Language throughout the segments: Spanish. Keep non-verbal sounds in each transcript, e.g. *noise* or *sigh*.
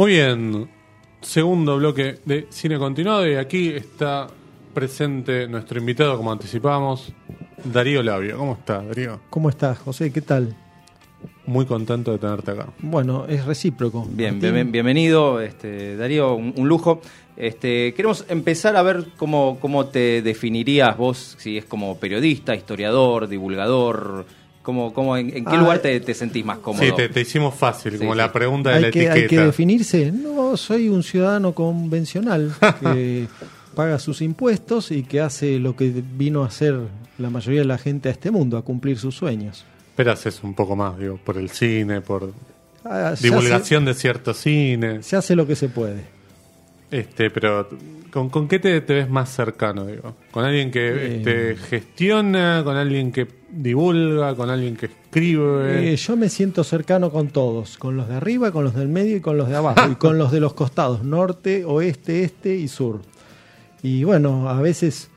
Muy bien, segundo bloque de cine continuado y aquí está presente nuestro invitado, como anticipamos, Darío Labio. ¿Cómo está, Darío? ¿Cómo estás, José? ¿Qué tal? Muy contento de tenerte acá. Bueno, es recíproco. Bien, bien bienvenido, este, Darío, un, un, lujo. Este, queremos empezar a ver cómo, cómo te definirías vos, si es como periodista, historiador, divulgador, ¿Cómo, cómo, en, qué lugar ah, te, sentís más cómodo? Sí, te, hicimos fácil, como la pregunta de la que, etiqueta. Hay que definirse. No, soy un ciudadano convencional que *laughs* paga sus impuestos y que hace lo que vino a hacer la mayoría de la gente a este mundo, a cumplir sus sueños. Pero haces un poco más, digo, por el cine, por ah, divulgación de cierto cine. Se hace lo que se puede. Este, pero ¿con, con qué te, ves más cercano, digo? ¿Con alguien que eh, este, gestiona, con alguien que divulga, con alguien que escribe? Eh, yo me siento cercano con todos, con los de arriba, con los del medio y con los de abajo, y con los de los costados, norte, oeste, este y sur. Y bueno, a veces,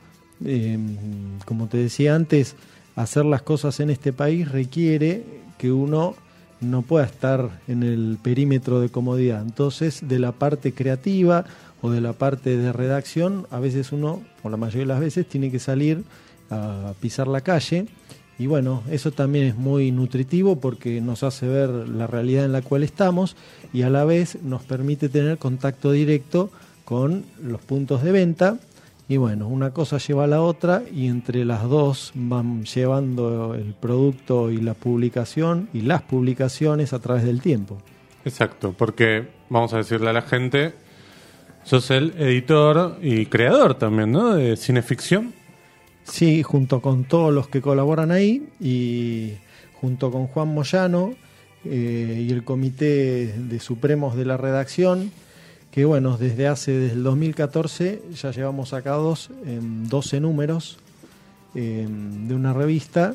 em, como te decía antes, hacer las cosas en este país requiere que uno no pueda estar en el perímetro de comodidad. Entonces, de la parte creativa o de la parte de redacción, a veces uno, o la mayoría de las veces, tiene que salir a pisar la calle. Y bueno, eso también es muy nutritivo porque nos hace ver la realidad en la cual estamos y a la vez nos permite tener contacto directo con los puntos de venta. Y bueno, una cosa lleva a la otra y entre las dos van llevando el producto y la publicación y las publicaciones a través del tiempo. Exacto, porque vamos a decirle a la gente, Sos el editor y creador también, ¿no? De cineficción. Sí, junto con todos los que colaboran ahí y junto con Juan Moyano eh, y el comité de supremos de la redacción, que bueno, desde hace, desde el 2014 ya llevamos sacados en 12 números de una revista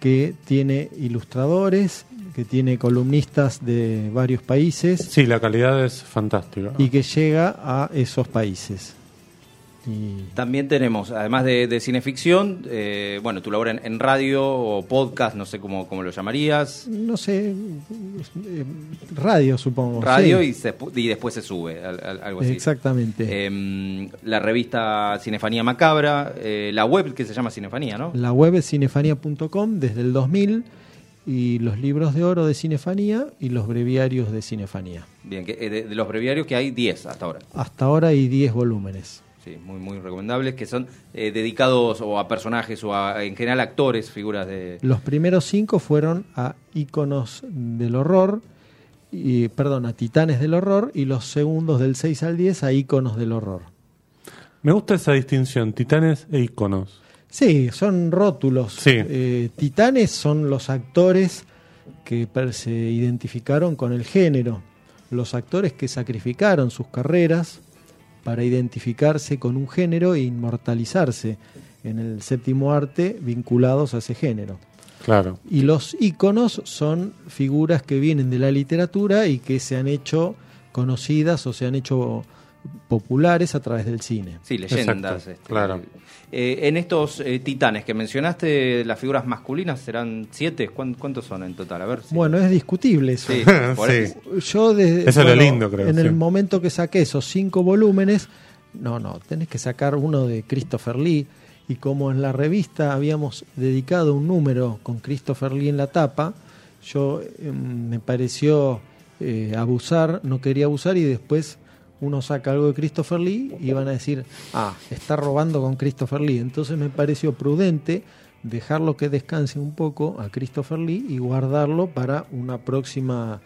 que tiene ilustradores, que tiene columnistas de varios países. Sí, la calidad es fantástica. Y que llega a esos países. También tenemos, además de, cineficción, eh, bueno, tú laboras en, radio o podcast, no sé cómo, cómo lo llamarías. No sé, eh, radio supongo. Radio y, y, después se sube, algo así. Exactamente. Em, la revista Cinefanía Macabra, eh, la web que se llama Cinefanía, ¿no? La web es cinefanía.com desde el 2000 y los libros de oro de Cinefanía y los breviarios de Cinefanía. Bien, de, de los breviarios que hay 10 hasta ahora. Hasta ahora hay 10 volúmenes. Sí, muy, muy recomendables, que son eh, dedicados o a personajes o a, en general, actores, figuras de... Los primeros cinco fueron a íconos del horror, y, perdón, a titanes del horror, y los segundos del 6 al 10 a íconos del horror. Me gusta esa distinción, titanes e íconos. Sí, son rótulos. Sí. Eh, titanes son los actores que se identificaron con el género, los actores que sacrificaron sus carreras para identificarse con un género e inmortalizarse en el séptimo arte vinculados a ese género. Claro. Y los íconos son figuras que vienen de la literatura y que se han hecho conocidas o se han hecho populares a través del cine. Sí, leyendas. Este, claro. Eh, en estos eh, titanes que mencionaste, las figuras masculinas serán siete. ¿Cuántos son en total? A ver. Bueno, es discutible eso. *laughs* Sí, Yo desde, eso es lo lindo, creo. En el momento que saqué esos cinco volúmenes, no, no, tenés que sacar uno de Christopher Lee. Y como en la revista habíamos dedicado un número con Christopher Lee en la tapa, yo em, me pareció eh, abusar, no quería abusar y después uno saca algo de Christopher Lee y van a decir, ah, está robando con Christopher Lee. Entonces me pareció prudente dejarlo que descanse un poco a Christopher Lee y guardarlo para una próxima...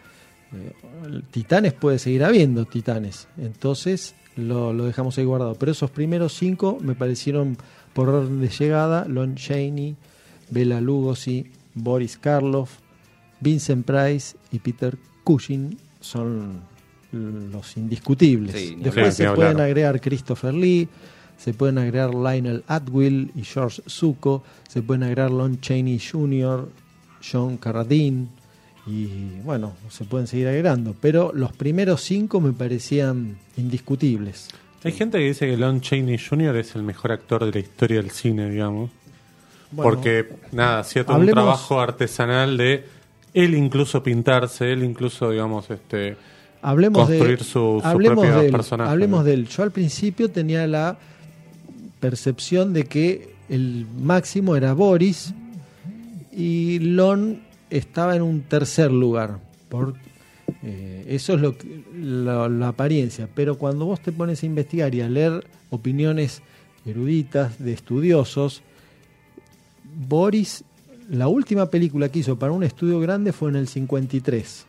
Eh, titanes puede seguir habiendo Titanes, entonces lo, lo, dejamos ahí guardado. Pero esos primeros cinco me parecieron por orden de llegada, Lon Chaney, Bela Lugosi, Boris Karloff, Vincent Price y Peter Cushing son los indiscutibles. Después se pueden agregar Christopher Lee, se pueden agregar Lionel Atwill y George Zuko, se pueden agregar Lon Chaney Jr., John Carradine y bueno, se pueden seguir agregando, pero los primeros cinco me parecían indiscutibles. Hay gente que dice que Lon Chaney Jr. es el mejor actor de la historia del cine, digamos. porque, nada, hacía todo un trabajo artesanal de él incluso pintarse, él incluso, digamos, este hablemos construir de, su, su hablemos propio de él, personaje. hablemos de él. Yo al principio tenía la percepción de que el máximo era Boris y Lon estaba en un tercer lugar. Por, eh, eso es lo que- la, la apariencia. Pero cuando vos te pones a investigar y a leer opiniones eruditas de estudiosos, Boris, la última película que hizo para un estudio grande fue en el 53.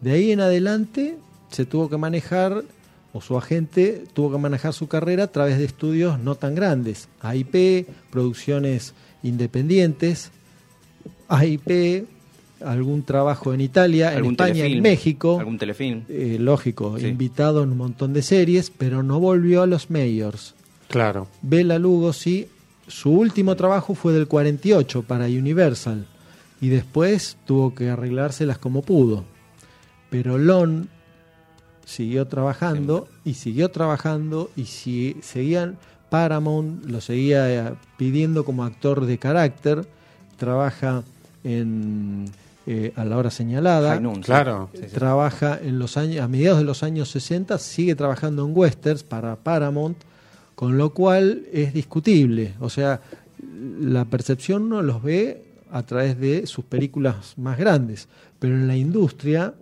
De ahí en adelante se tuvo que manejar, o su agente tuvo que manejar su carrera a través de estudios no tan grandes. AIP, producciones independientes, AIP, algún trabajo en Italia, en España, telefilm, en México. Algún telefilm. Eh, lógico, Sí. invitado en un montón de series, pero no volvió a los mayors. Claro. Bela Lugosi, su último trabajo fue del 48 para Universal y después tuvo que arreglárselas como pudo. Pero Lon siguió trabajando y siguió trabajando y si, seguían Paramount lo seguía eh, pidiendo como actor de carácter, trabaja en eh, a la hora señalada, High Noon, sí. Claro. Sí, sí. trabaja en los años a mediados de los años 60 sigue trabajando en westerns para Paramount con lo cual es discutible o sea la percepción no los ve a través de sus películas más grandes pero en la industria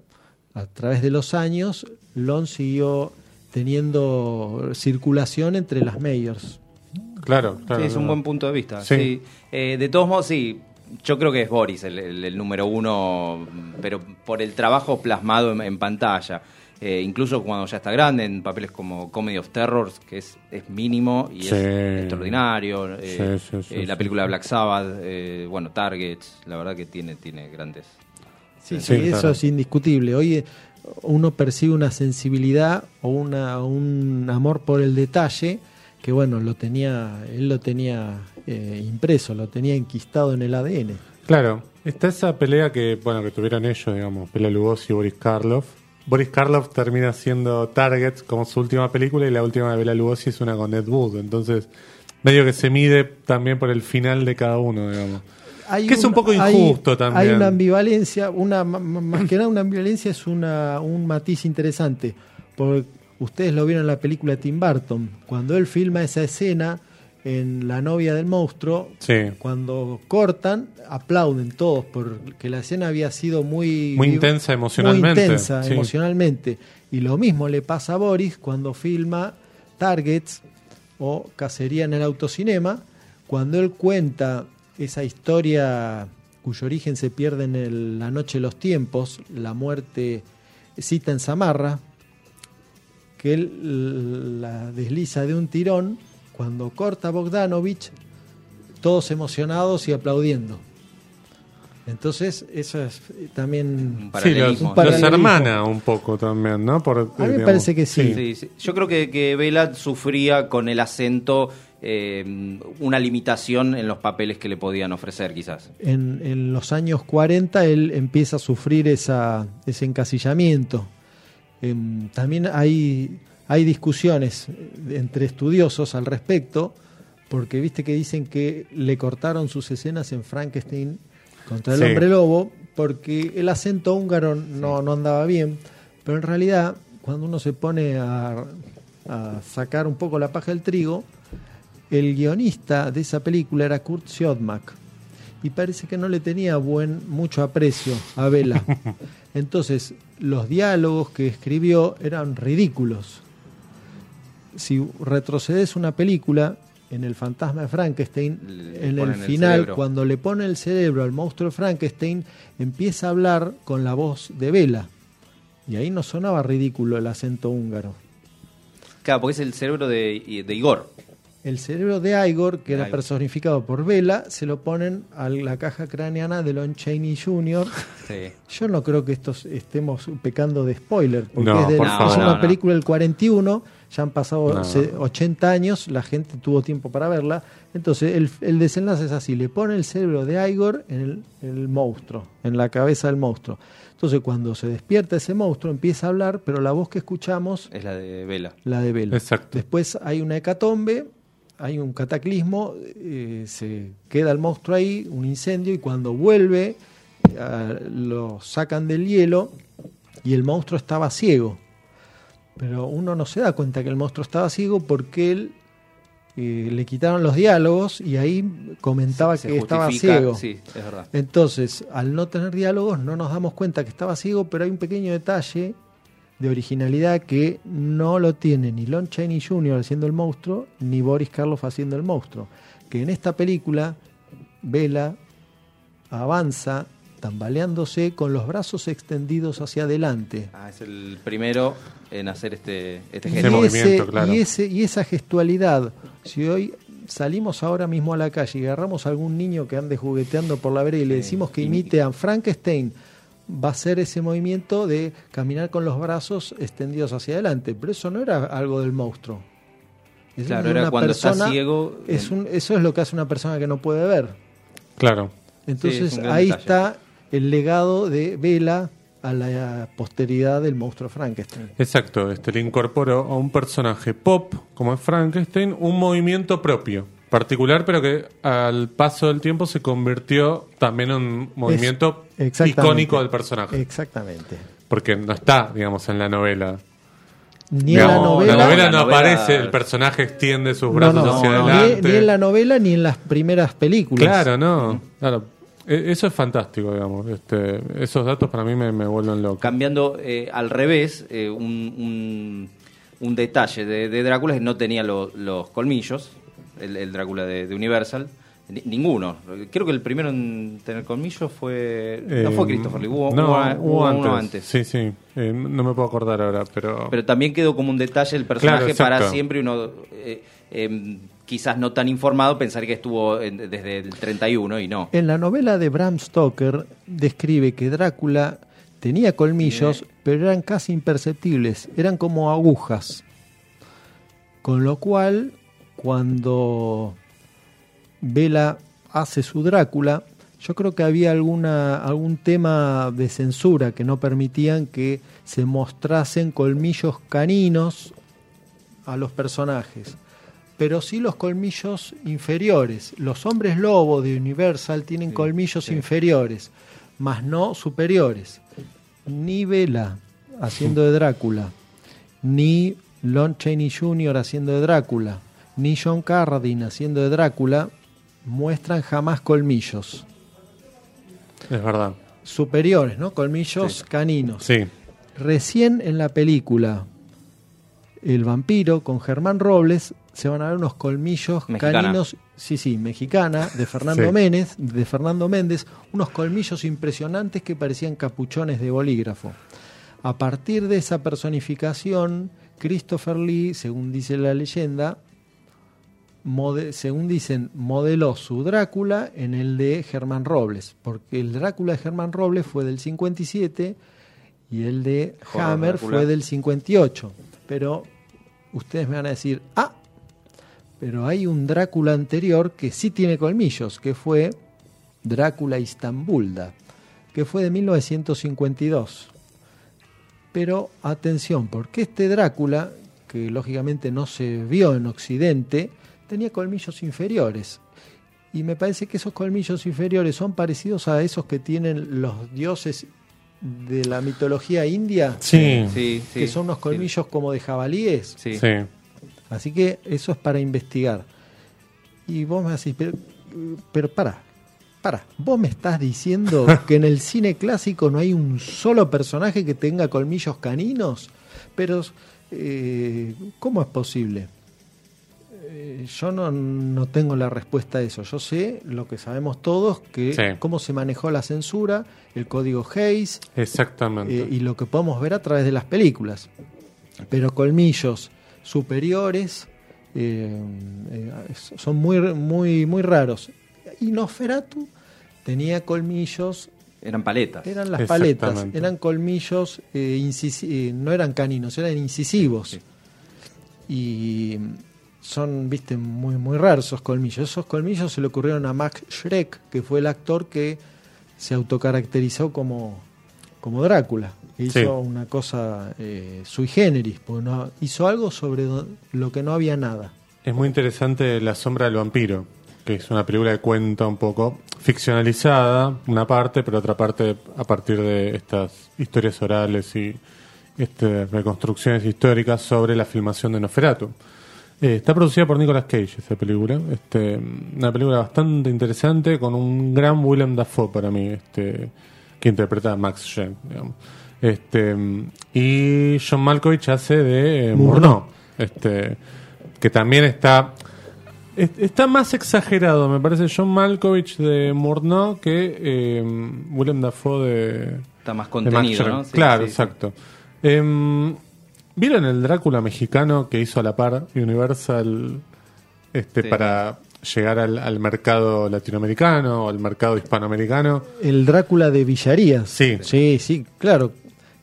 a través de los años Lon siguió teniendo circulación entre las mayors Claro, claro. Sí, es un buen punto de vista. Sí. Sí. Eh, de todos modos, sí, yo creo que es Boris el, el- el número uno, pero por el trabajo plasmado en, en pantalla. Eh, incluso cuando ya está grande, en papeles como Comedy of Terrors, que es, es mínimo y Sí. es extraordinario. Eh, Sí, sí, sí, eh, la sí. película Black Sabbath, eh, bueno, Targets, la verdad que tiene, tiene grandes. Sí, Sí, eso claro. es indiscutible. Hoy eh, uno percibe una sensibilidad o una, un amor por el detalle que, bueno, lo tenía, él lo tenía eh, impreso, lo tenía enquistado en el ADN. Claro, está esa pelea que, bueno, que tuvieron ellos, digamos, Bela Lugosi y Boris Karloff. Boris Karloff termina siendo Target como su última película y la última de Bela Lugosi es una con Ed Wood. Entonces, medio que se mide también por el final de cada uno, digamos. Hay Que es un poco hay- injusto también. Hay una ambivalencia, una más que nada una ambivalencia es una, un matiz interesante. Porque ustedes lo vieron en la película Tim Burton, cuando él filma esa escena en La novia del monstruo, Sí. cuando cortan, aplauden todos porque la escena había sido muy Muy intensa emocionalmente, muy intensa sí. emocionalmente. Y lo mismo le pasa a Boris cuando filma Targets o Cacería en el autocinema, cuando él cuenta esa historia cuyo origen se pierde en el- la noche de los tiempos, la muerte cita en Samarra, que él la desliza de un tirón, cuando corta Bogdanovich, todos emocionados y aplaudiendo. Entonces, eso es también... Un Sí, los. Un los hermana un poco también, ¿no? Por, A mí me digamos, parece que sí. Sí, sí. Yo creo que, que Vela sufría con el acento eh, una limitación en los papeles que le podían ofrecer, quizás. En, en los años 40 él empieza a sufrir esa, ese encasillamiento. Em, también hay, hay discusiones entre estudiosos al respecto, porque viste que dicen que le cortaron sus escenas en Frankenstein contra el Sí. hombre lobo, porque el acento húngaro no, no andaba bien, pero en realidad cuando uno se pone a, a sacar un poco la paja del trigo, el guionista de esa película era Kurt Siodmak y parece que no le tenía buen mucho aprecio a Vela. *laughs* Entonces, los diálogos que escribió eran ridículos. Si retrocedes una película en el fantasma de Frankenstein, Le en el final, cuando le pone el cerebro al monstruo de Frankenstein, empieza a hablar con la voz de Vela. Y ahí no sonaba ridículo el acento húngaro. Claro, porque es el cerebro de, de Igor. El cerebro de Igor, que era Igor. personificado por Vela, se lo ponen a la caja craneana de Lon Chaney Jr. *laughs* Sí. Yo no creo que estos estemos pecando de spoiler, porque No, es, por es favor. una No, película del 41, ya han pasado No. se- 80 años, la gente tuvo tiempo para verla. Entonces, el, el desenlace es así: le pone el cerebro de Igor en el, en el monstruo, en la cabeza del monstruo. Entonces, cuando se despierta ese monstruo, empieza a hablar, pero la voz que escuchamos Es la de Vela. la de Vela. Exacto. Después hay una hecatombe, hay un cataclismo, eh, se queda el monstruo ahí, un incendio, y cuando vuelve, ah, lo sacan del hielo y el monstruo estaba ciego. pero uno no se da cuenta que el monstruo estaba ciego porque él eh, le quitaron los diálogos y ahí comentaba Se que estaba ciego. Sí, es verdad. Entonces, al no tener diálogos, no nos damos cuenta que estaba ciego, pero hay un pequeño detalle de originalidad que no lo tiene ni Lon Chaney Jr. haciendo el monstruo, ni Boris Karloff haciendo el monstruo. Que en esta película, Vela avanza tambaleándose con los brazos extendidos hacia adelante. Ah, es el primero en hacer este, este Y, Ese gesto. movimiento, claro. y, ese, y esa gestualidad, si hoy salimos ahora mismo a la calle y agarramos a algún niño que ande jugueteando por la vereda y le decimos que imite a Frankenstein, va a ser ese movimiento de caminar con los brazos extendidos hacia adelante. Pero eso no era algo del monstruo. Es Claro, era está persona- ciego. es en- un- eso es lo que hace una persona que no puede ver. Claro. Entonces es ahí detalle. está el legado de Vela a la posteridad del monstruo Frankenstein. Exacto, este le incorporó a un personaje pop como es Frankenstein un movimiento propio, particular, pero que al paso del tiempo se convirtió también en un movimiento Es- icónico del personaje, Exactamente. porque no está, digamos, en la novela. Ni en la novela, la novela la no novela- aparece, el personaje extiende sus brazos no, hacia no, adelante. Ni, en la novela ni en las primeras películas. Claro, no, claro. E- Eso es fantástico, digamos. Este, esos datos para mí me, me vuelven loco. Cambiando eh, al revés, eh, un, un, un detalle de, de Drácula es que no tenía lo- los colmillos, el, el Drácula de, de Universal. Ni- ninguno. Creo que el primero en tener colmillos fue. no Eh, fue Christopher Lee, hubo, no, hubo- hubo hubo uno antes. Sí, sí. Eh, no me puedo acordar ahora, pero. Pero también quedó como un detalle el personaje Claro, para siempre y uno. eh, em, quizás no tan informado, pensar que estuvo en- desde el 31 y no. En la novela de Bram Stoker describe que Drácula tenía colmillos, pero eran casi imperceptibles, eran como agujas. Con lo cual, cuando Vela hace su Drácula, yo creo que había alguna, algún tema de censura que no permitían que se mostrasen colmillos caninos a los personajes. Pero sí los colmillos inferiores. Los hombres lobo de Universal tienen Sí, colmillos sí. inferiores, más no superiores. Ni Vela haciendo de Drácula, ni Lon Chaney Jr. haciendo de Drácula, ni John Carradine haciendo de Drácula muestran jamás colmillos Es verdad. superiores, ¿no? Colmillos Sí. caninos. Sí. Recién en la película El vampiro con Germán Robles se van a ver unos colmillos Mexicana. caninos, sí, sí, mexicana, de Fernando *laughs* Sí. Méndez, de Fernando Méndez, unos colmillos impresionantes que parecían capuchones de bolígrafo. A partir de esa personificación, Christopher Lee, según dice la leyenda, mode- según dicen, modeló su Drácula en el de Germán Robles, porque el Drácula de Germán Robles fue del 57 y el de Hammer Drácula. fue del 58. Pero ustedes me van a decir, ah, pero hay un Drácula anterior que sí tiene colmillos, que fue Drácula Istambulda, que fue de 1952. Pero atención, porque este Drácula, que lógicamente no se vio en Occidente, tenía colmillos inferiores. Y me parece que esos colmillos inferiores son parecidos a esos que tienen los dioses de la mitología india, Sí. Sí, sí, que son unos sí. colmillos como de jabalíes. Sí. Sí. Así que eso es para investigar. Y vos me decís, pero, pero para, para, vos me estás diciendo *laughs* que en el cine clásico no hay un solo personaje que tenga colmillos caninos, pero eh, ¿cómo es posible? Eh, yo no, no tengo la respuesta a eso. Yo sé lo que sabemos todos, que Sí. cómo se manejó la censura, el código Hayes, Exactamente. eh, y lo que podemos ver a través de las películas. Pero colmillos superiores eh, eh, son muy, muy, muy raros. Y Nosferatu tenía colmillos, Eran paletas. eran las paletas, eran colmillos, eh, eh, no eran caninos, eran incisivos. Sí. Y son, viste, muy, muy raros esos colmillos. Esos colmillos se le ocurrieron a Max Schreck, que fue el actor que se autocaracterizó como, como Drácula. Hizo Sí. una cosa eh, sui generis, porque no, hizo algo sobre lo que no había nada. Es muy interesante La sombra del vampiro, que es una película que cuenta un poco ficcionalizada, una parte, pero otra parte a partir de estas historias orales y, este, reconstrucciones históricas sobre la filmación de Nosferatu. Eh, está producida por Nicolas Cage esa película, este, una película bastante interesante con un gran Willem Dafoe para mí, este, que interpreta a Max Shen, digamos. Este, y John Malkovich hace de eh, Murnau, este, que también está es- está más exagerado, me parece, John Malkovich de Murnau que eh, Willem Dafoe de Está más de contenido, Max. ¿no? Sí, claro, sí, sí. exacto. Em, ¿Vieron el Drácula mexicano que hizo a la par Universal este, Sí. para llegar al, al mercado latinoamericano o al mercado hispanoamericano? El Drácula de Villarías. Sí. Sí, sí, claro.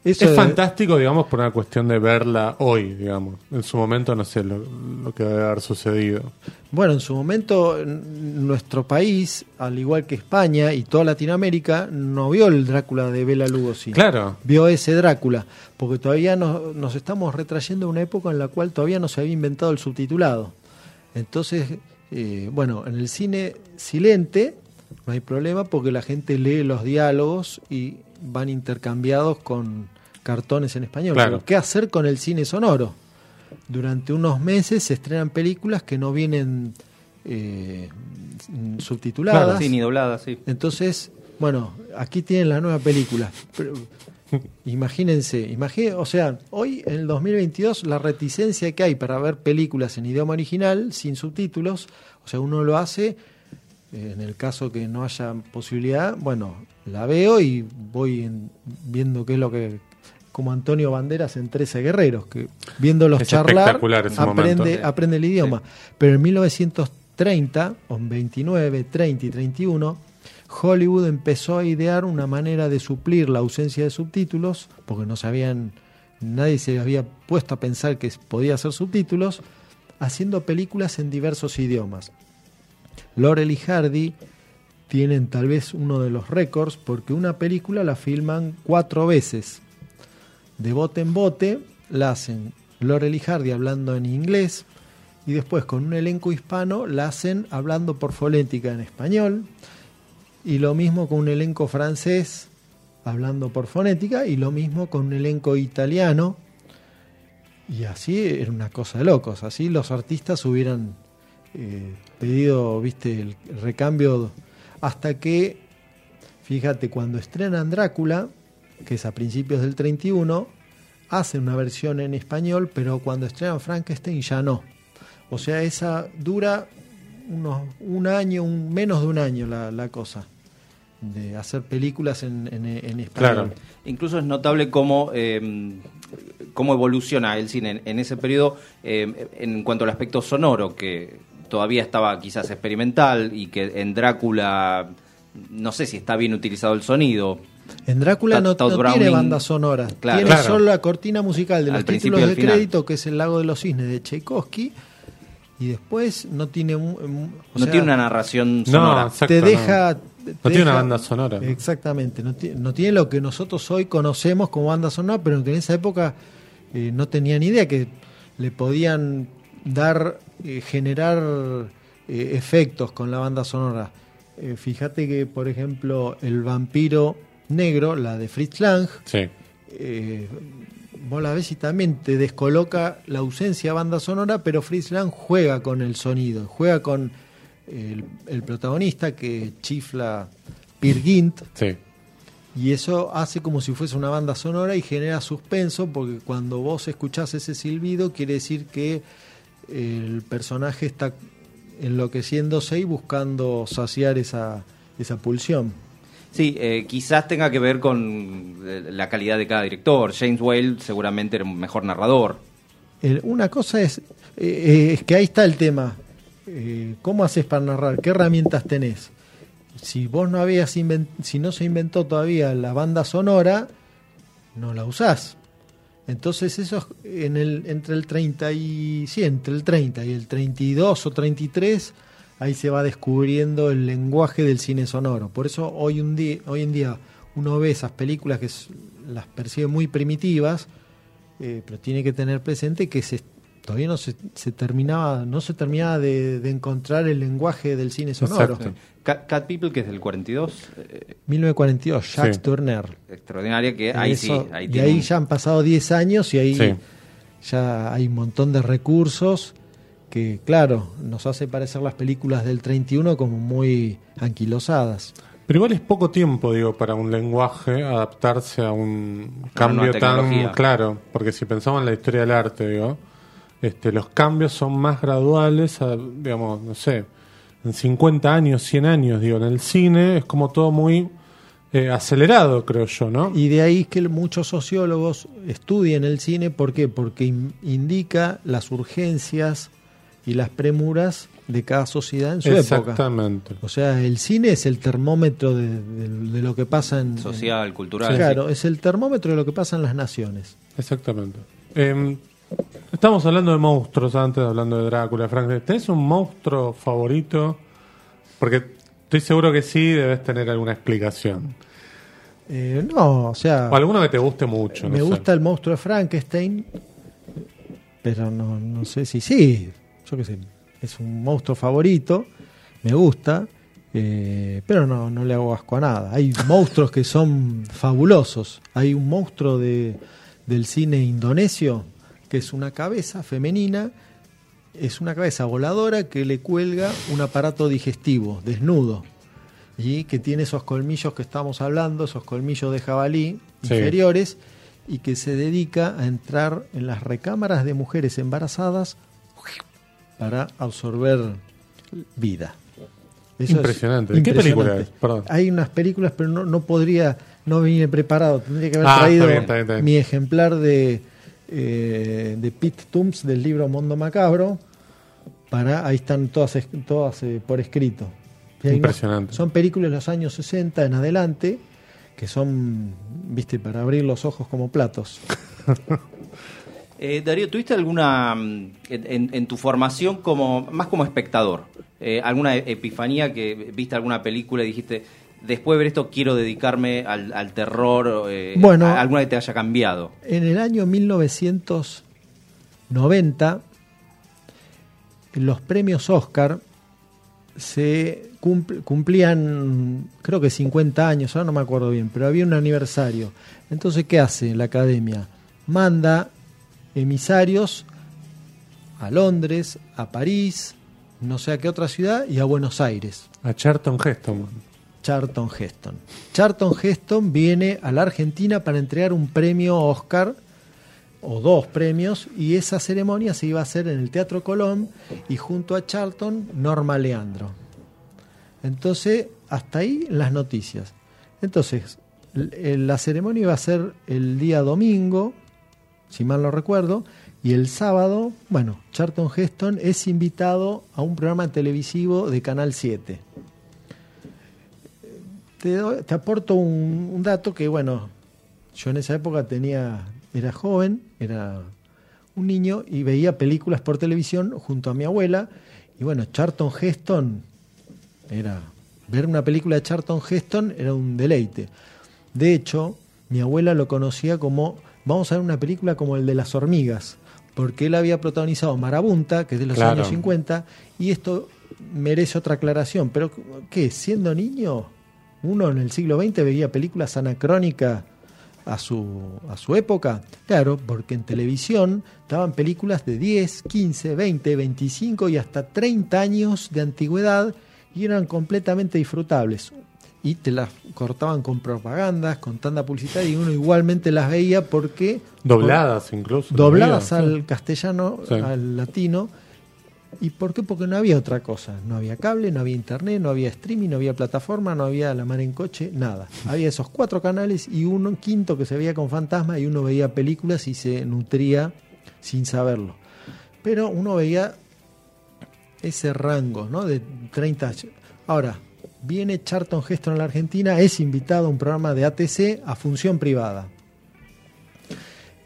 Eso Es de- fantástico, digamos, por una cuestión de verla hoy, digamos. En su momento no sé lo, lo que debe haber sucedido. Bueno, en su momento nuestro país, al igual que España y toda Latinoamérica, no vio el Drácula de Bela Lugosi. Claro, Vio ese Drácula, porque todavía no- nos estamos retrayendo a una época en la cual todavía no se había inventado el subtitulado. Entonces, eh, bueno, en el cine silente no hay problema porque la gente lee los diálogos y van intercambiados con cartones en español. Claro. Pero, ¿Qué hacer con el cine sonoro? Durante unos meses se estrenan películas que no vienen eh, subtituladas. Claro, sí, ni doblada, sí. Entonces, bueno, aquí tienen la nueva película. Pero, *laughs* imagínense, imagine- o sea, hoy en el 2022 la reticencia que hay para ver películas en idioma original sin subtítulos, o sea, uno lo hace, eh, en el caso que no haya posibilidad, bueno, la veo y voy en- viendo qué es lo que como Antonio Banderas en 13 Guerreros, que viéndolos Es charlar aprende, momento. aprende el idioma. Pero en 1930, o en 29, 30 y 31, Hollywood empezó a idear una manera de suplir la ausencia de subtítulos, porque no sabían, nadie se había puesto a pensar que podía hacer subtítulos, haciendo películas en diversos idiomas. Laurel y Hardy tienen tal vez uno de los récords porque una película la filman cuatro veces. De bote en bote la hacen Laurel Hardy hablando en inglés y después con un elenco hispano la hacen hablando por fonética en español y lo mismo con un elenco francés hablando por fonética y lo mismo con un elenco italiano. Y así era una cosa de locos así los artistas hubieran eh, pedido viste el recambio hasta que fíjate cuando estrenan Drácula que es a principios del 31 hacen una versión en español pero cuando estrenan Frankenstein ya no o sea esa dura unos, un año un, menos de un año la, la cosa de hacer películas en, en, en español Claro. Incluso es notable cómo, eh, cómo evoluciona el cine en, en ese periodo eh, en cuanto al aspecto sonoro, que todavía estaba quizás experimental y que en Drácula no sé si está bien utilizado el sonido. En Drácula no, no tiene banda sonora, Claro. tiene Claro. solo la cortina musical de Al los títulos de crédito, que es El Lago de los Cisnes de Tchaikovsky, y después no tiene un, un- o no sea, tiene una narración No, sonora. exacto, te no. deja te No tiene una banda sonora. Exactamente, no, no tiene lo que nosotros hoy conocemos como banda sonora, pero que en esa época eh, no tenían idea que le podían dar, eh, generar eh, efectos con la banda sonora. Eh, fíjate que, por ejemplo, El vampiro negro, la de Fritz Lang, Sí. eh, vos la ves y también te descoloca la ausencia de banda sonora, pero Fritz Lang juega con el sonido, juega con el, el protagonista que chifla Peer Gynt, Sí. y eso hace como si fuese una banda sonora y genera suspenso, porque cuando vos escuchás ese silbido, quiere decir que el personaje está enloqueciéndose y buscando saciar esa, esa pulsión. Sí, eh, quizás tenga que ver con eh, la calidad de cada director. James Whale seguramente era un mejor narrador. Una cosa es, eh, es que ahí está el tema. ¿Cómo haces para narrar? ¿Qué herramientas tenés? Si vos no habías si no se inventó todavía la banda sonora, no la usás. Entonces eso es en entre el 30 y entre el 30 y el 32 o 33 ahí se va descubriendo el lenguaje del cine sonoro. Por eso hoy un día, hoy en día uno ve esas películas que las percibe muy primitivas, eh, pero tiene que tener presente que se, todavía no se, se terminaba, no se terminaba de, de encontrar el lenguaje del cine sonoro. Exacto. Cat, Cat People, que es del 42, eh, 1942, Jacques Sí. Turner. extraordinaria, que ahí Eso- sí. Ahí y tiene ahí ya han pasado 10 años y ahí Sí. ya hay un montón de recursos que, claro, nos hace parecer las películas del 31 como muy anquilosadas. Pero igual es poco tiempo, digo, para un lenguaje adaptarse a un cambio tan claro. Porque si pensamos en la historia del arte, digo, este, los cambios son más graduales, a- digamos, no sé, en 50 años, 100 años, digo, en el cine es como todo muy eh, acelerado, creo yo, ¿no? Y de ahí que muchos sociólogos estudien el cine, ¿por qué? Porque in- indica las urgencias y las premuras de cada sociedad en su época. Exactamente. O sea, el cine es el termómetro de, de- de lo que pasa en... social, cultural. Claro, es el termómetro de lo que pasa en las naciones. Exactamente. Eh, estamos hablando de monstruos antes, hablando de Drácula, Frank. ¿Tenés un monstruo favorito? Porque estoy seguro que sí, debes tener alguna explicación. Eh, no, o sea... O alguno que te guste mucho. no me sé. gusta el monstruo de Frankenstein, pero no, no sé si sí, yo qué sé, es un monstruo favorito, me gusta, eh, pero no, no le hago asco a nada. Hay *laughs* monstruos que son fabulosos. Hay un monstruo de, del cine indonesio que es una cabeza femenina, es una cabeza voladora que le cuelga un aparato digestivo, desnudo. Y que tiene esos colmillos que estamos hablando, esos colmillos de jabalí Sí. inferiores, y que se dedica a entrar en las recámaras de mujeres embarazadas para absorber vida. Eso es Impresionante. ¿De qué película es? Perdón. Hay unas películas, pero no, no podría, no vine preparado. Tendría que haber Ah, está traído bien, está bien, está bien. mi ejemplar de, eh, de Pete Toombs del libro Mundo Macabro. Para, ahí están todas, es- todas eh, por escrito. Unas- Impresionante. son películas de los años 60 en adelante que son, viste, para abrir los ojos como platos. *laughs* Eh, Darío, ¿tuviste alguna, mm, en, en- en tu formación, como más como espectador, eh, alguna e- epifanía que viste alguna película y dijiste, después de ver esto quiero dedicarme al, al terror, eh, Bueno. a- alguna que te haya cambiado? En el año 1990, los premios Oscar se cumpl- cumplían, creo que 50 años, ahora no me acuerdo bien, pero había un aniversario. Entonces, ¿qué hace la academia? Manda emisarios a Londres, a París, no sé a qué otra ciudad, y a Buenos Aires. A Charlton Heston. Charlton Heston. Charlton Heston viene a la Argentina para entregar un premio Oscar o dos premios y esa ceremonia se iba a hacer en el Teatro Colón y junto a Charlton Norma Leandro. Entonces, hasta ahí las noticias. Entonces, eh, la ceremonia iba a ser el día domingo, si mal no recuerdo, y el sábado, bueno, Charlton Heston es invitado a un programa televisivo de Canal 7 te, aporto un, un dato que, bueno, yo en esa época tenía, era joven, era un niño y veía películas por televisión junto a mi abuela. Y bueno, Charlton Heston era. Ver una película de Charlton Heston era un deleite. De hecho, mi abuela lo conocía como. Vamos a ver una película como el de las hormigas, porque él había protagonizado Marabunta, que es de los Claro. años 50, y esto merece otra aclaración. Pero, ¿qué? Siendo niño, uno en el siglo XX veía películas anacrónicas a su, a su época. Claro, porque en televisión estaban películas de 10, 15, 20, 25 y hasta 30 años de antigüedad y eran completamente disfrutables. Y te las cortaban con propagandas, con tanda publicitaria y uno igualmente las veía porque... Dobladas incluso. Dobladas al castellano, Sí. al latino. ¿Y por qué? Porque no había otra cosa. No había cable, no había internet, no había streaming, no había plataforma, no había la mar en coche, nada. Había esos cuatro canales y uno quinto que se veía con fantasma y uno veía películas y se nutría sin saberlo. Pero uno veía ese rango, ¿no? De 30 años. Ahora, viene Charlton Heston a la Argentina, es invitado a un programa de ATC a función privada.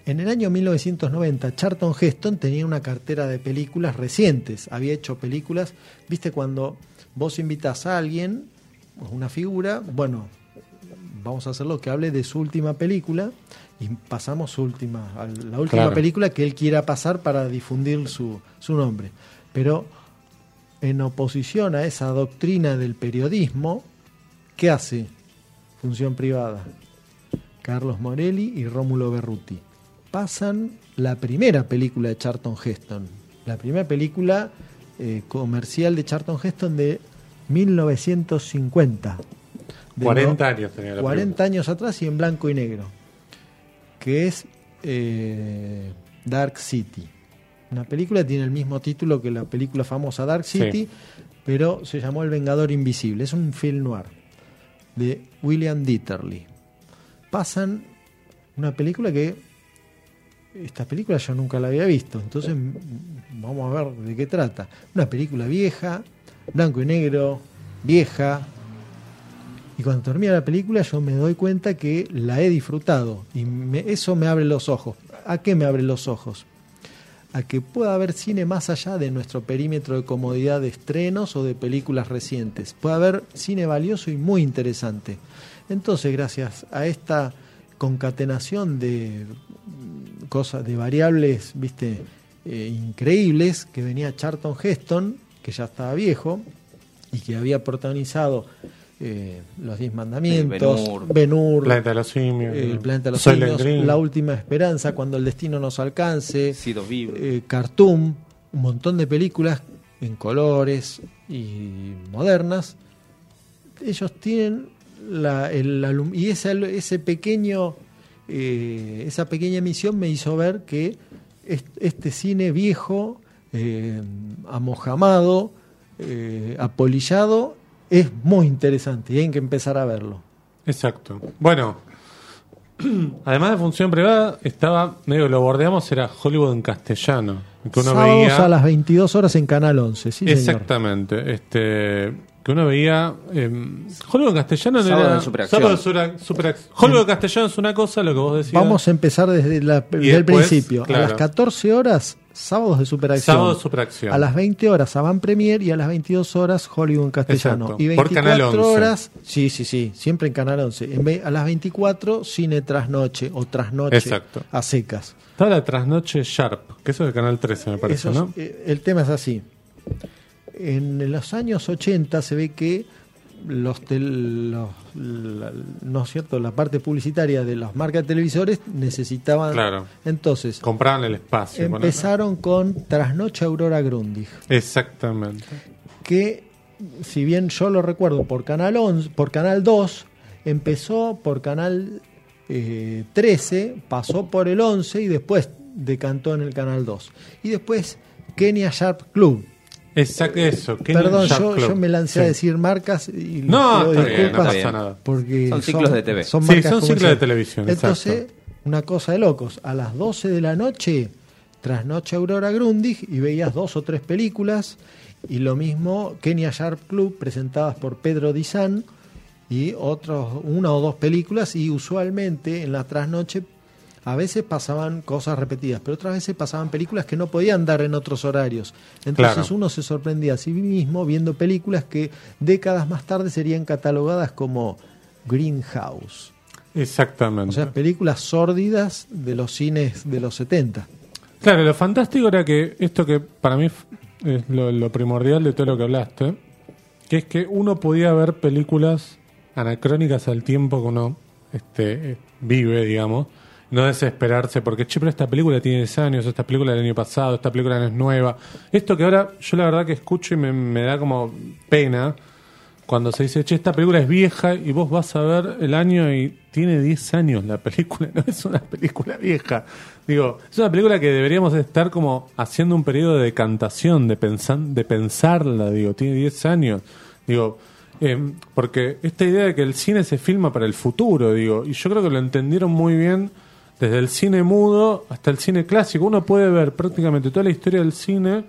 En el año 1990, Charlton Heston tenía una cartera de películas recientes. Había hecho películas, viste, cuando vos invitas a alguien, una figura, bueno, vamos a hacerlo que hable de su última película y pasamos su última, a la última Claro. película que él quiera pasar para difundir su, su nombre. Pero en oposición a esa doctrina del periodismo, ¿qué hace Función Privada? Carlos Morelli y Rómulo Berruti. Pasan la primera película de Charlton Heston, la primera película eh, comercial de Charlton Heston de 1950. De 40 no- años tenía la 40 años atrás y en blanco y negro, que es eh, Dark City. Una película tiene el mismo título que la película famosa Dark Sí. City, pero se llamó El Vengador Invisible. Es un film noir de William Dieterly. Pasan una película que esta película yo nunca la había visto, entonces vamos a ver de qué trata. Una película vieja, blanco y negro, vieja, y cuando termina la película yo me doy cuenta que la he disfrutado y me- eso me abre los ojos. ¿A qué me abre los ojos? A que pueda haber cine más allá de nuestro perímetro de comodidad de estrenos o de películas recientes. Puede haber cine valioso y muy interesante. Entonces, gracias a esta concatenación de cosas, de variables, viste, eh, increíbles que venía Charlton Heston, que ya estaba viejo y que había protagonizado eh, Los Diez Mandamientos, Ben-Hur. Ben-Hur, Planeta de los simios. El Planeta de los Simios. La Última Esperanza, Cuando el Destino nos alcance, Sido vivo. eh, Cartoon, un montón de películas en colores y modernas. Ellos tienen la, el y ese, ese pequeño eh, esa pequeña misión me hizo ver que est- este cine viejo, eh, amojamado, eh, apolillado, es muy interesante y hay que empezar a verlo. Exacto. Bueno, *clears throat* además de función privada, estaba, medio lo bordeamos, era Hollywood en castellano. Que uno Sábados veía. a las 22 horas en Canal 11, sí, señor. Exactamente. Este, que uno veía. eh, Hollywood en castellano no Sábado era. en superacción. Sábado en supera- superac- Hollywood en castellano es una cosa, lo que vos decías. Vamos a empezar desde, la- desde el principio. claro. A las 14 horas, sábados de superacción. Sábado de superacción. A las 20 horas, Avant Premier y a las 22 horas, Hollywood en castellano. Exacto. Y Por 24 Canal 11. horas, sí, sí, sí, siempre en Canal 11. En ve- a las 24, cine trasnoche o trasnoche Exacto. a secas. Estaba la trasnoche Sharp, que eso es de Canal 13, me parece, ¿no? eh, el tema es así. En los años 80 se ve que los, tel- los- la, no es cierto la parte publicitaria de las marcas de televisores necesitaban Claro. entonces Compraban el espacio. empezaron con Trasnoche Aurora Grundig Exactamente. que si bien yo lo recuerdo por Canal 11, por Canal 2 empezó por Canal eh, 13 pasó por el 11 y después decantó en el Canal 2 y después Kenya Sharp Club Exacto, eso. Perdón, yo, me lancé a Sí. decir marcas y No, pido está bien, no disculpas pasa nada. porque Son ciclos de TV. Sí, marcas son ciclos de televisión, Entonces, exacto. una cosa de locos. A las 12 de la noche, trasnoche Aurora Grundig, y veías dos o tres películas, y lo mismo Kenya Sharp Club, presentadas por Pedro Dizán, y otros, una o dos películas, y usualmente en la trasnoche a veces pasaban cosas repetidas, pero otras veces pasaban películas que no podían dar en otros horarios. Entonces Claro. uno se sorprendía a sí mismo viendo películas que décadas más tarde serían catalogadas como Greenhouse. Exactamente. O sea, películas sórdidas de los cines de los 70. Claro, lo fantástico era que esto que para mí es lo, lo primordial de todo lo que hablaste, que es que uno podía ver películas anacrónicas al tiempo que uno este, vive, digamos, no desesperarse porque, che, pero esta película tiene 10 años, esta película del año pasado, esta película no es nueva. Esto que ahora yo la verdad que escucho y me, da como pena cuando se dice, che, esta película es vieja y vos vas a ver el año y tiene 10 años la película, *laughs* no es una película vieja. Digo, es una película que deberíamos estar como haciendo un periodo de decantación, de, pensan, de pensarla, digo, tiene 10 años. Digo, eh, porque esta idea de que el cine se filma para el futuro, digo, y yo creo que lo entendieron muy bien desde el cine mudo hasta el cine clásico. Uno puede ver prácticamente toda la historia del cine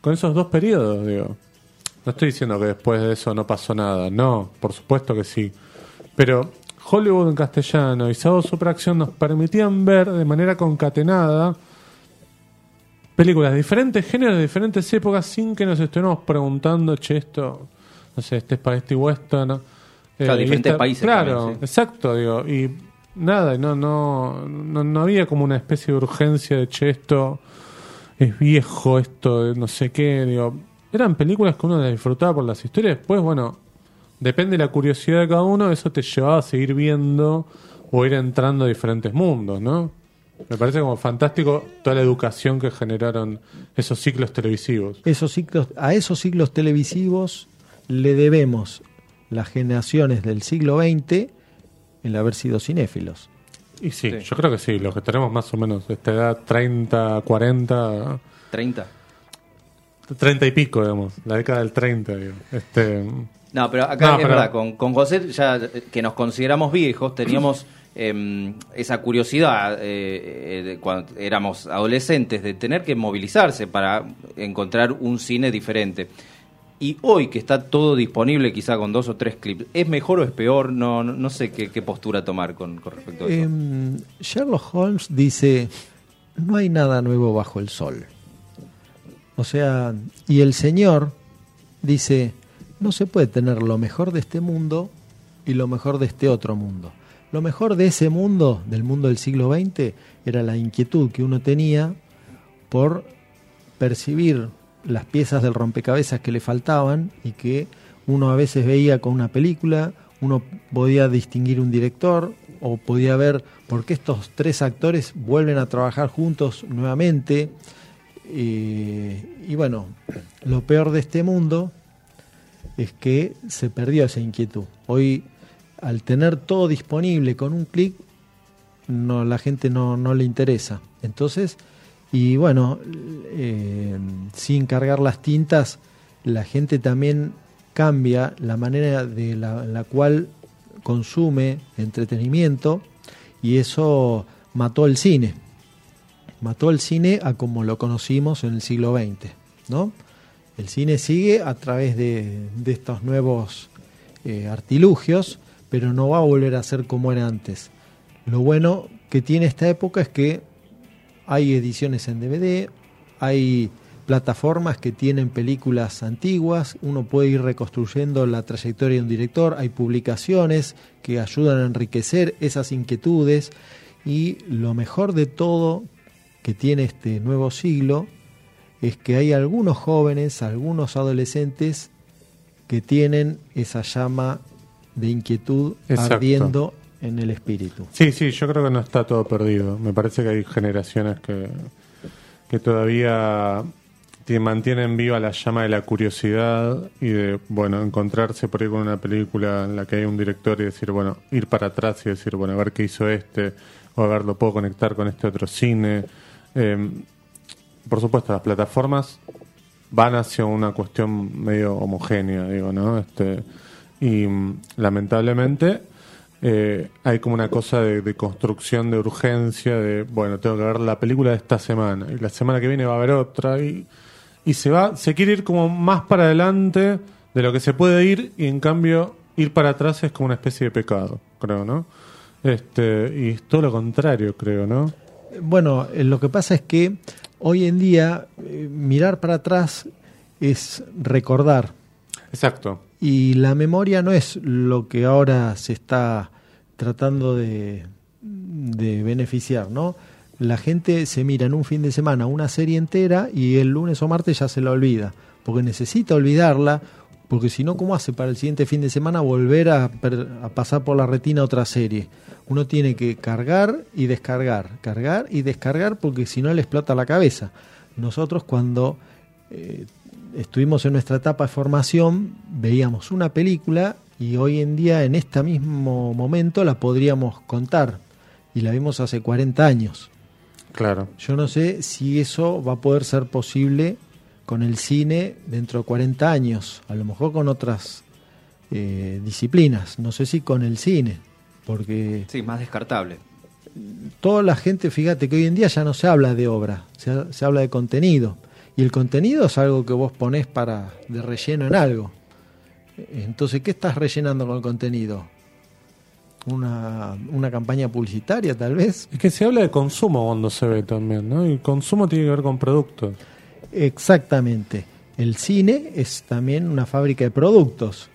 con esos dos periodos, digo. No estoy diciendo que después de eso no pasó nada, no, por supuesto que sí. Pero Hollywood en castellano y Sábado Superacción nos permitían ver de manera concatenada películas de diferentes géneros, de diferentes épocas, sin que nos estuviéramos preguntando, che, esto, no sé, este es Spaghetti Western, ¿no? Claro, y diferentes países Claro, también, sí. exacto, digo, y nada, no, no, no, no había como una especie de urgencia de, che, esto es viejo, esto no sé qué, digo, eran películas que uno las disfrutaba por las historias, después, bueno, depende de la curiosidad de cada uno, eso te llevaba a seguir viendo o ir entrando a diferentes mundos, ¿no? Me parece como fantástico toda la educación que generaron esos ciclos televisivos. Esos ciclos, a esos ciclos televisivos le debemos las generaciones del siglo XX el haber sido cinéfilos. Y sí, Sí. yo creo que sí, los que tenemos más o menos de esta edad, 30, 40, 30. 30 y pico, digamos, la década del 30, digo. Este, No, pero acá No, es pero- verdad, con, con José, ya eh, que nos consideramos viejos, teníamos *clears throat* em, esa curiosidad eh, eh, de cuando éramos adolescentes de tener que movilizarse para encontrar un cine diferente. Y hoy que está todo disponible, quizá con dos o tres clips, ¿es mejor o es peor? No, no, no sé qué, postura tomar con, con respecto a eso. Em, Sherlock Holmes dice, no hay nada nuevo bajo el sol. O sea, y el Señor dice, no se puede tener lo mejor de este mundo y lo mejor de este otro mundo. Lo mejor de ese mundo, del mundo del siglo XX, era la inquietud que uno tenía por percibir las piezas del rompecabezas que le faltaban y que uno a veces veía con una película, uno podía distinguir un director o podía ver por qué estos tres actores vuelven a trabajar juntos nuevamente. Eh, y bueno, lo peor de este mundo es que se perdió esa inquietud. Hoy, al tener todo disponible con un clic, no, la gente no, no le interesa. Entonces, y bueno, eh, sin cargar las tintas, la gente también cambia la manera de la, la cual consume entretenimiento y eso mató el cine. Mató el cine a como lo conocimos en el siglo XX, ¿no? El cine sigue a través de, de estos nuevos eh, artilugios, pero no va a volver a ser como era antes. Lo bueno que tiene esta época es que hay ediciones en DVD, hay plataformas que tienen películas antiguas, uno puede ir reconstruyendo la trayectoria de un director, hay publicaciones que ayudan a enriquecer esas inquietudes y lo mejor de todo que tiene este nuevo siglo es que hay algunos jóvenes, algunos adolescentes que tienen esa llama de inquietud Exacto. ardiendo en el espíritu. Sí, sí, yo creo que no está todo perdido. Me parece que hay generaciones que, que todavía mantienen viva la llama de la curiosidad y de, bueno, encontrarse por ahí con una película en la que hay un director y decir, bueno, ir para atrás y decir, bueno, a ver qué hizo este, o a ver, lo puedo conectar con este otro cine. Eh, por supuesto, las plataformas van hacia una cuestión medio homogénea, digo, ¿no? Este, y mm, lamentablemente eh, hay como una cosa de, de construcción de urgencia, de, bueno, tengo que ver la película de esta semana, y la semana que viene va a haber otra, y, y se va, se quiere ir como más para adelante de lo que se puede ir, y en cambio ir para atrás es como una especie de pecado, creo, ¿no? Este, y es todo lo contrario, creo, ¿no? Bueno, eh, lo que pasa es que hoy en día eh, mirar para atrás es recordar Exacto. Y la memoria no es lo que ahora se está tratando de, de beneficiar, ¿no? La gente se mira en un fin de semana una serie entera y el lunes o martes ya se la olvida, porque necesita olvidarla, porque si no, ¿cómo hace para el siguiente fin de semana volver a, a pasar por la retina otra serie? Uno tiene que cargar y descargar, cargar y descargar, porque si no le explota la cabeza. Nosotros cuando eh, estuvimos en nuestra etapa de formación, veíamos una película y hoy en día, en este mismo momento, la podríamos contar. Y la vimos hace 40 años. Claro. Yo no sé si eso va a poder ser posible con el cine dentro de 40 años, a lo mejor con otras eh, disciplinas, no sé si con el cine, porque Sí, más descartable. toda la gente, fíjate que hoy en día ya no se habla de obra, se, se habla de contenido. Y el contenido es algo que vos ponés para de relleno en algo. Entonces, ¿qué estás rellenando con el contenido? Una, una campaña publicitaria, tal vez. Es que se habla de consumo cuando se ve también, ¿no? Y consumo tiene que ver con productos. Exactamente. El cine es también una fábrica de productos.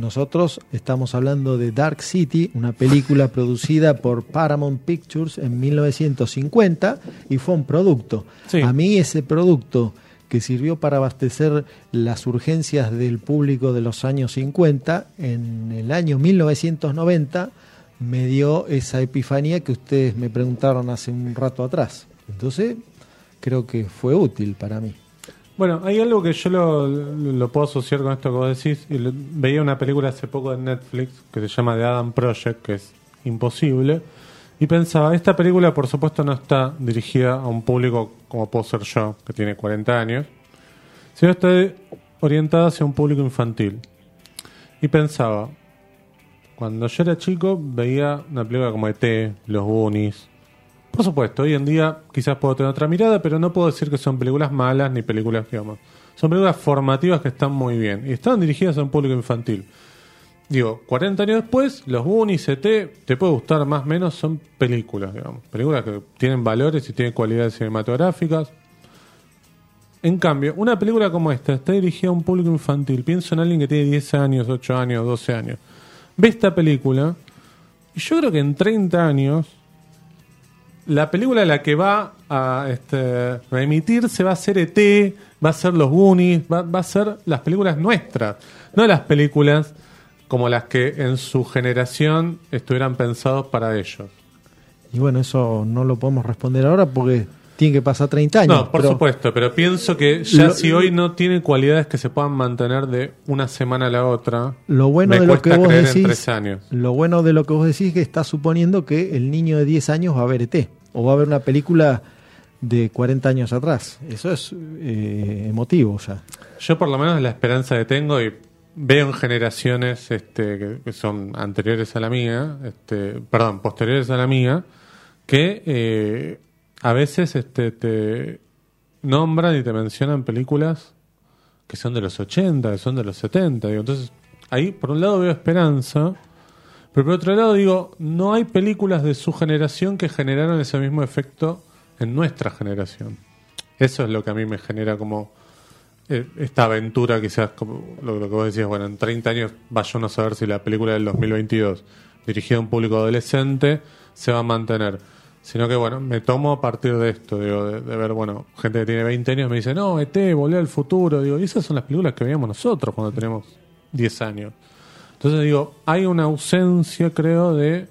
Nosotros estamos hablando de Dark City, una película producida por Paramount Pictures en 1950 y fue un producto. Sí. A mí ese producto que sirvió para abastecer las urgencias del público de los años 50, en el año 1990 me dio esa epifanía que ustedes me preguntaron hace un rato atrás. Entonces, creo que fue útil para mí. Bueno, hay algo que yo lo, puedo asociar con esto que vos decís. Y lo- veía una película hace poco de Netflix que se llama The Adam Project, que es imposible. Y pensaba, esta película por supuesto no está dirigida a un público como puedo ser yo, que tiene 40 años, sino está orientada hacia un público infantil. Y pensaba, cuando yo era chico veía una película como ET, Los Goonies. Por supuesto, hoy en día quizás puedo tener otra mirada, pero no puedo decir que son películas malas ni películas, digamos. Son películas formativas que están muy bien y están dirigidas a un público infantil. Digo, 40 años después, los Goonies, ET, te puede gustar más o menos, son películas, digamos. Películas que tienen valores y tienen cualidades cinematográficas. En cambio, una película como esta está dirigida a un público infantil. Pienso en alguien que tiene 10 años, 8 años, 12 años. Ve esta película y yo creo que en 30 años la película a la que va a este, remitirse va a ser ET, va a ser Los Goonies, va, va a ser las películas nuestras, no las películas como las que en su generación estuvieran pensados para ellos. Y bueno, eso no lo podemos responder ahora porque tiene que pasar 30 años. No, por pero supuesto, pero pienso que ya Lo- si hoy no tiene cualidades que se puedan mantener de una semana a la otra, Lo bueno me de lo que vos decís, años. lo bueno de lo que vos decís es que está suponiendo que el niño de 10 años va a ver ET o va a ver una película de 40 años atrás. Eso es eh, emotivo ya. Yo por lo menos la esperanza que tengo y veo en generaciones este, que, que son anteriores a la mía, este, perdón, posteriores a la mía, que eh, a veces este, te nombran y te mencionan películas que son de los 80, que son de los 70. Digo. Entonces, ahí por un lado veo esperanza, pero por otro lado digo, no hay películas de su generación que generaron ese mismo efecto en nuestra generación. Eso es lo que a mí me genera como eh, esta aventura, quizás como lo, que vos decías, bueno, en 30 años vaya a saber si la película del 2022, dirigida a un público adolescente, se va a mantener. Sino que, bueno, me tomo a partir de esto, digo, de, de ver, bueno, gente que tiene 20 años me dice, no, ET, volver al futuro, digo, y esas son las películas que veíamos nosotros cuando tenemos 10 años. Entonces digo, hay una ausencia, creo, de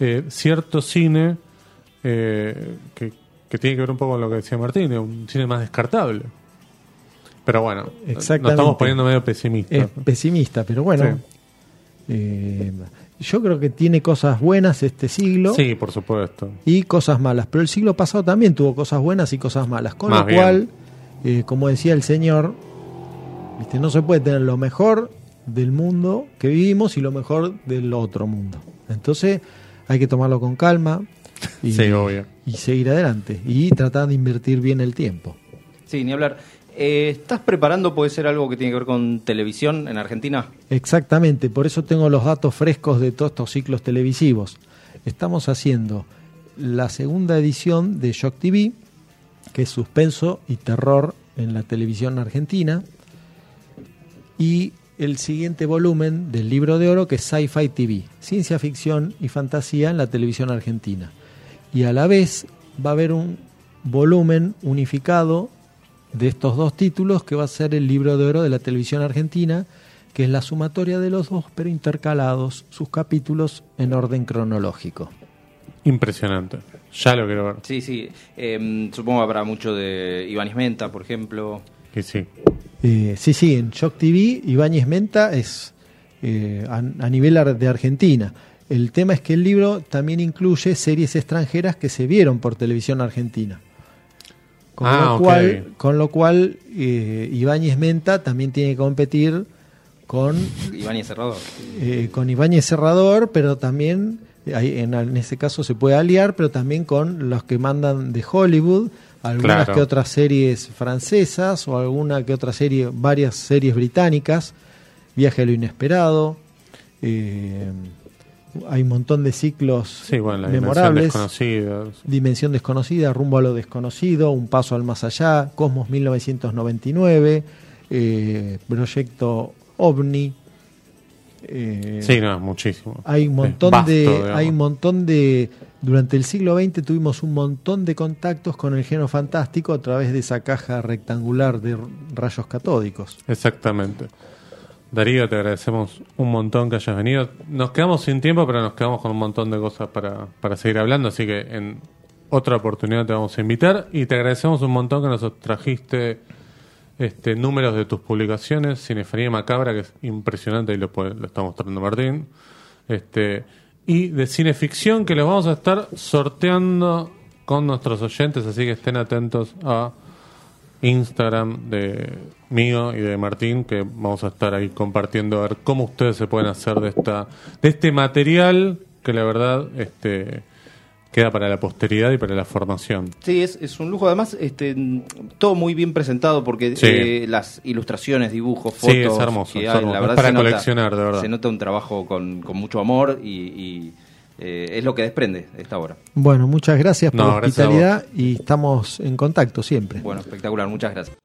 eh, cierto cine eh, que, que tiene que ver un poco con lo que decía Martín, un cine más descartable. Pero bueno, nos estamos poniendo medio pesimistas. Es pesimista, pero bueno. eh, yo creo que tiene cosas buenas este siglo Sí, por supuesto. y cosas malas. Pero el siglo pasado también tuvo cosas buenas y cosas malas. Con Más lo cual, eh, como decía el señor, ¿viste? no se puede tener lo mejor del mundo que vivimos y lo mejor del otro mundo. Entonces hay que tomarlo con calma *laughs* y, Sí, obvio. y seguir adelante y tratar de invertir bien el tiempo. Sí, ni hablar. Eh, ¿Estás preparando, puede ser algo que tiene que ver con televisión en Argentina? Exactamente, por eso tengo los datos frescos de todos estos ciclos televisivos. Estamos haciendo la segunda edición de Shock TV, que es suspenso y terror en la televisión argentina, y el siguiente volumen del libro de oro, que es Sci-Fi TV, ciencia ficción y fantasía en la televisión argentina. Y a la vez va a haber un volumen unificado de estos dos títulos, que va a ser el libro de oro de la televisión argentina, que es la sumatoria de los dos, pero intercalados sus capítulos en orden cronológico. Impresionante. Ya lo quiero ver. Sí, sí. Eh, supongo que habrá mucho de Iván Ismenta, por ejemplo. Y sí. Eh, sí, sí, en Shock TV, Ibáñez Menta es eh, a, a nivel de Argentina. El tema es que el libro también incluye series extranjeras que se vieron por televisión argentina. Con Ah, lo cual, con lo cual eh, Ibáñez Menta también tiene que competir con, y Cerrador. eh, con Ibáñez Serrador, pero también, en, en ese caso se puede aliar, pero también con los que mandan de Hollywood, algunas Claro. que otras series francesas o alguna que otra serie, varias series británicas, Viaje a lo Inesperado, eh, hay un montón de ciclos Sí, bueno, la dimensión memorables. desconocida. Dimensión desconocida, rumbo a lo desconocido, un paso al más allá, Cosmos 1999, eh, Proyecto OVNI, Eh, sí, no, muchísimo. Hay un montón de, hay un montón de, durante el siglo XX tuvimos un montón de contactos con el geno fantástico a través de esa caja rectangular de rayos catódicos. Exactamente. Darío, te agradecemos un montón que hayas venido. Nos quedamos sin tiempo, pero nos quedamos con un montón de cosas para, para seguir hablando, así que en otra oportunidad te vamos a invitar. Y te agradecemos un montón que nos trajiste este, números de tus publicaciones, Cinefanía Macabra, que es impresionante y lo, lo está mostrando Martín, este, y de cineficción que los vamos a estar sorteando con nuestros oyentes, así que estén atentos a Instagram de mío y de Martín, que vamos a estar ahí compartiendo a ver cómo ustedes se pueden hacer de esta, de este material que la verdad este queda para la posteridad y para la formación. Sí, es, es un lujo. Además, este, todo muy bien presentado porque eh, las ilustraciones, dibujos, fotos. Sí, es hermoso. para coleccionar, de verdad. Se nota un trabajo con, con mucho amor y eh, es lo que desprende esta obra. Bueno, muchas gracias por la hospitalidad y estamos en contacto siempre. Bueno, espectacular, muchas gracias.